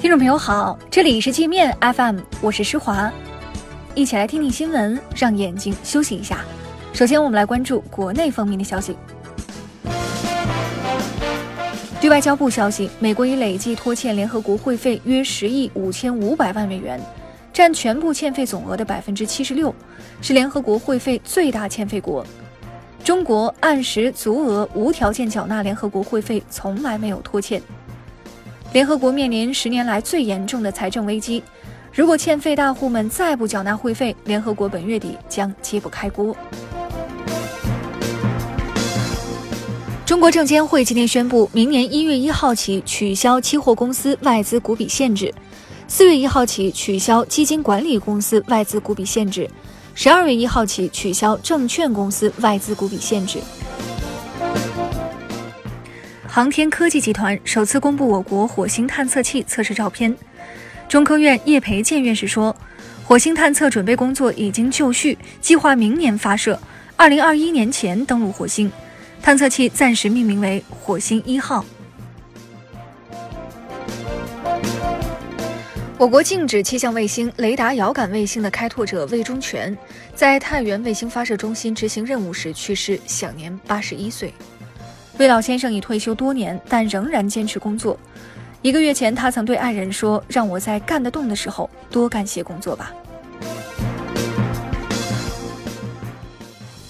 听众朋友好，这里是界面 FM，我是施华，一起来听听新闻，让眼睛休息一下。首先，我们来关注国内方面的消息。据外交部消息，美国已累计拖欠联合国会费约十亿五千五百万美元，占全部欠费总额的百分之七十六，是联合国会费最大欠费国。中国按时足额无条件缴纳联合国会费，从来没有拖欠。联合国面临十年来最严重的财政危机，如果欠费大户们再不缴纳会费，联合国本月底将揭不开锅。中国证监会今天宣布，明年一月一号起取消期货公司外资股比限制，四月一号起取消基金管理公司外资股比限制，十二月一号起取消证券公司外资股比限制。航天科技集团首次公布我国火星探测器测试照片。中科院叶培建院士说，火星探测准备工作已经就绪，计划明年发射，二零二一年前登陆火星。探测器暂时命名为火星一号。我国静止气象卫星雷达遥感卫星的开拓者魏忠全，在太原卫星发射中心执行任务时去世，享年八十一岁。魏老先生已退休多年，但仍然坚持工作。一个月前，他曾对爱人说：“让我在干得动的时候多干些工作吧。”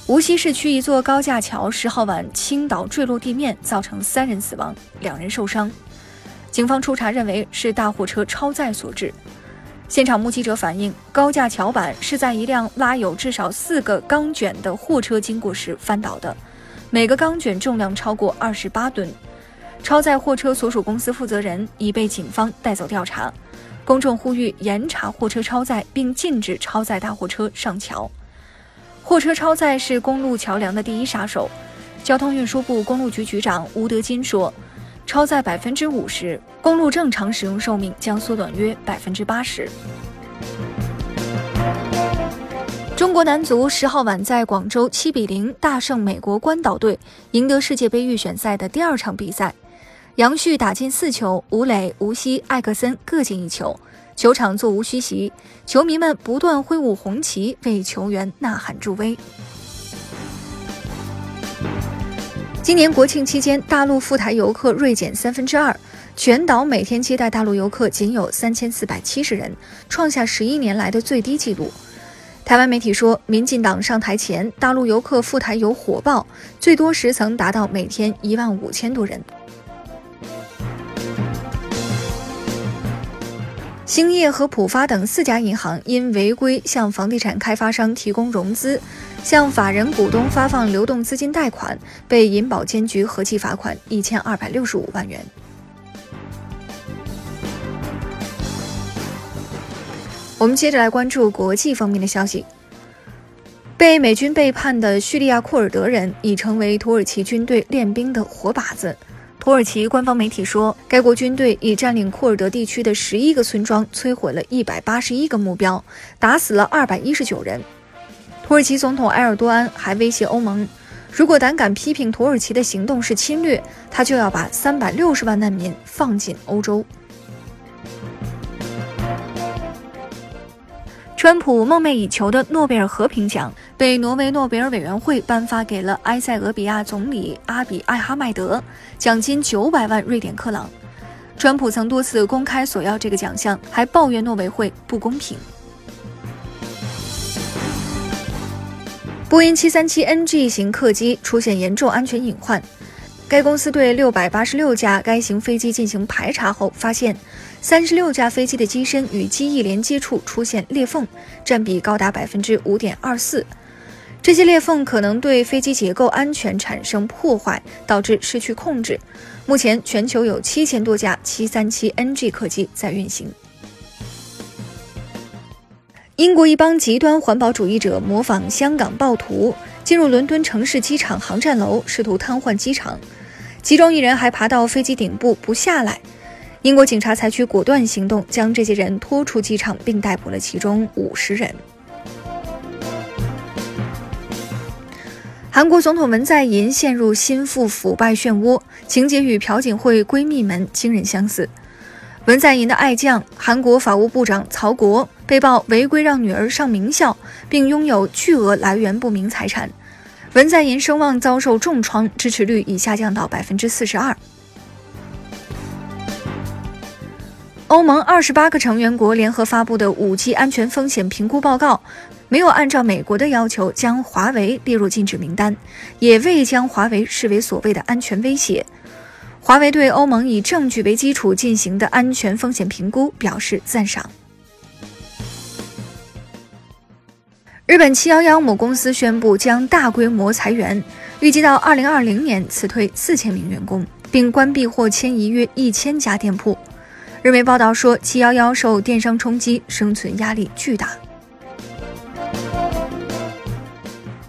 无锡市区一座高架桥十号晚倾倒坠落地面，造成三人死亡，两人受伤。警方初查认为是大货车超载所致。现场目击者反映，高架桥板是在一辆拉有至少四个钢卷的货车经过时翻倒的。每个钢卷重量超过二十八吨，超载货车所属公司负责人已被警方带走调查。公众呼吁严查货车超载，并禁止超载大货车上桥。货车超载是公路桥梁的第一杀手。交通运输部公路局局长吴德金说：“超载百分之五十，公路正常使用寿命将缩短约百分之八十。”中国男足十号晚在广州七比零大胜美国关岛队，赢得世界杯预选赛的第二场比赛。杨旭打进四球，吴磊、吴曦、艾克森各进一球，球场座无虚席，球迷们不断挥舞红旗，为球员呐喊助威。今年国庆期间，大陆赴台游客锐减三分之二，全岛每天接待大陆游客仅有三千四百七十人，创下十一年来的最低纪录。台湾媒体说，民进党上台前，大陆游客赴台游火爆，最多时曾达到每天一万五千多人。兴业和浦发等四家银行因违规向房地产开发商提供融资，向法人股东发放流动资金贷款，被银保监局合计罚款一千二百六十五万元。我们接着来关注国际方面的消息。被美军背叛的叙利亚库尔德人已成为土耳其军队练兵的活靶子。土耳其官方媒体说，该国军队已占领库尔德地区的十一个村庄，摧毁了一百八十一个目标，打死了二百一十九人。土耳其总统埃尔多安还威胁欧盟，如果胆敢批评土耳其的行动是侵略，他就要把三百六十万难民放进欧洲。川普梦寐以求的诺贝尔和平奖被挪威诺贝尔委员会颁发给了埃塞俄比亚总理阿比艾哈迈德，奖金九百万瑞典克朗。川普曾多次公开索要这个奖项，还抱怨诺委会不公平。波音737 NG 型客机出现严重安全隐患。该公司对六百八十六架该型飞机进行排查后，发现三十六架飞机的机身与机翼连接处出现裂缝，占比高达百分之五点二四。这些裂缝可能对飞机结构安全产生破坏，导致失去控制。目前，全球有七千多架七三七 NG 客机在运行。英国一帮极端环保主义者模仿香港暴徒，进入伦敦城市机场航站楼，试图瘫痪机场。其中一人还爬到飞机顶部不下来，英国警察采取果断行动，将这些人拖出机场，并逮捕了其中五十人。韩国总统文在寅陷入心腹腐败漩涡，情节与朴槿惠闺蜜们惊人相似。文在寅的爱将，韩国法务部长曹国被曝违规让女儿上名校，并拥有巨额来源不明财产。文在寅声望遭受重创，支持率已下降到百分之四十二。欧盟二十八个成员国联合发布的五 G 安全风险评估报告，没有按照美国的要求将华为列入禁止名单，也未将华为视为所谓的安全威胁。华为对欧盟以证据为基础进行的安全风险评估表示赞赏。日本七幺幺母公司宣布将大规模裁员，预计到二零二零年辞退四千名员工，并关闭或迁移约一千家店铺。日媒报道说，七幺幺受电商冲击，生存压力巨大。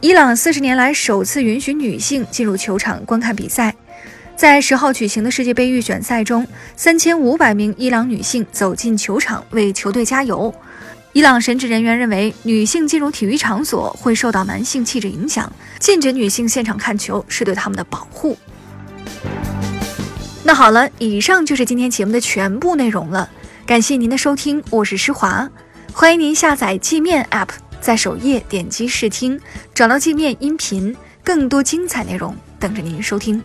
伊朗四十年来首次允许女性进入球场观看比赛，在十号举行的世界杯预选赛中，三千五百名伊朗女性走进球场为球队加油。伊朗神职人员认为，女性进入体育场所会受到男性气质影响，禁止女性现场看球是对他们的保护。那好了，以上就是今天节目的全部内容了。感谢您的收听，我是施华，欢迎您下载界面 App，在首页点击试听，找到界面音频，更多精彩内容等着您收听。